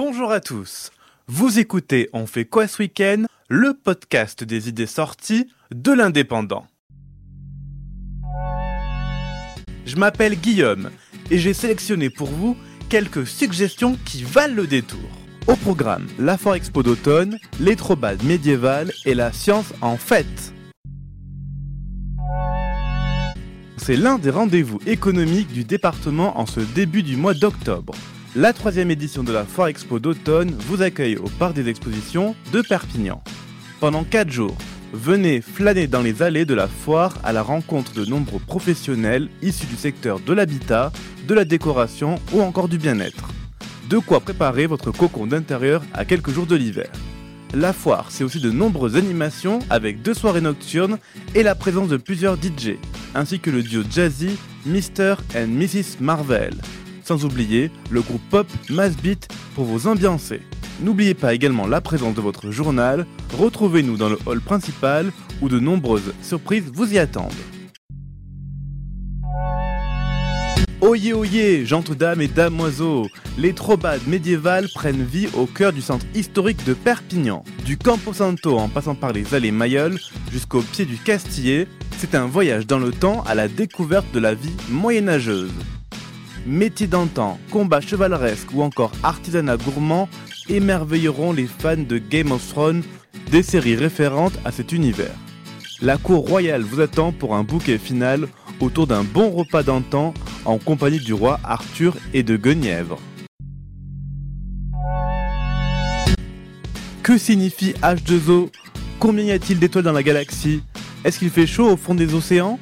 Bonjour à tous. Vous écoutez On fait quoi ce week-end? Le podcast des idées sorties de l'indépendant. Je m'appelle Guillaume et j'ai sélectionné pour vous quelques suggestions qui valent le détour. Au programme, la Foire Expo d'automne, les trobades médiévales et la science en fête. C'est l'un des rendez-vous économiques du département en ce début du mois d'octobre. La troisième édition de la Foire Expo d'automne vous accueille au Parc des Expositions de Perpignan. Pendant 4 jours, venez flâner dans les allées de la foire à la rencontre de nombreux professionnels issus du secteur de l'habitat, de la décoration ou encore du bien-être. De quoi préparer votre cocon d'intérieur à quelques jours de l'hiver. La foire, c'est aussi de nombreuses animations avec deux soirées nocturnes et la présence de plusieurs DJ, ainsi que le duo jazzy Mr. and Mrs. Marvel. Sans oublier le groupe pop Massbeat pour vous ambiancer. N'oubliez pas également la présence de votre journal. Retrouvez-nous dans le hall principal où de nombreuses surprises vous y attendent. Oyez oyez, gentes dames et damoiseaux, les trobades médiévales prennent vie au cœur du centre historique de Perpignan. Du Campo Santo en passant par les allées Mayol jusqu'au pied du Castillet, c'est un voyage dans le temps à la découverte de la vie moyenâgeuse. Métiers d'antan, combats chevaleresques ou encore artisanat gourmand émerveilleront les fans de Game of Thrones, des séries référentes à cet univers. La cour royale vous attend pour un bouquet final autour d'un bon repas d'antan en compagnie du roi Arthur et de Guenièvre. Que signifie H2O Combien y a-t-il d'étoiles dans la galaxie? Est-ce qu'il fait chaud au fond des océans?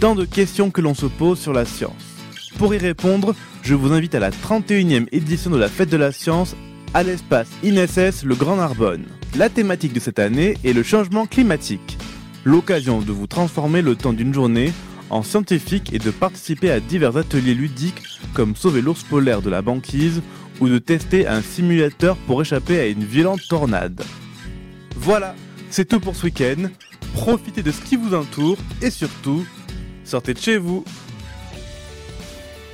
Tant de questions que l'on se pose sur la science. Pour y répondre, je vous invite à la 31e édition de la Fête de la Science à l'espace INSS Le Grand Narbonne. La thématique de cette année est le changement climatique. L'occasion de vous transformer le temps d'une journée en scientifique et de participer à divers ateliers ludiques comme sauver l'ours polaire de la banquise ou de tester un simulateur pour échapper à une violente tornade. Voilà, c'est tout pour ce week-end. Profitez de ce qui vous entoure et surtout, sortez de chez vous.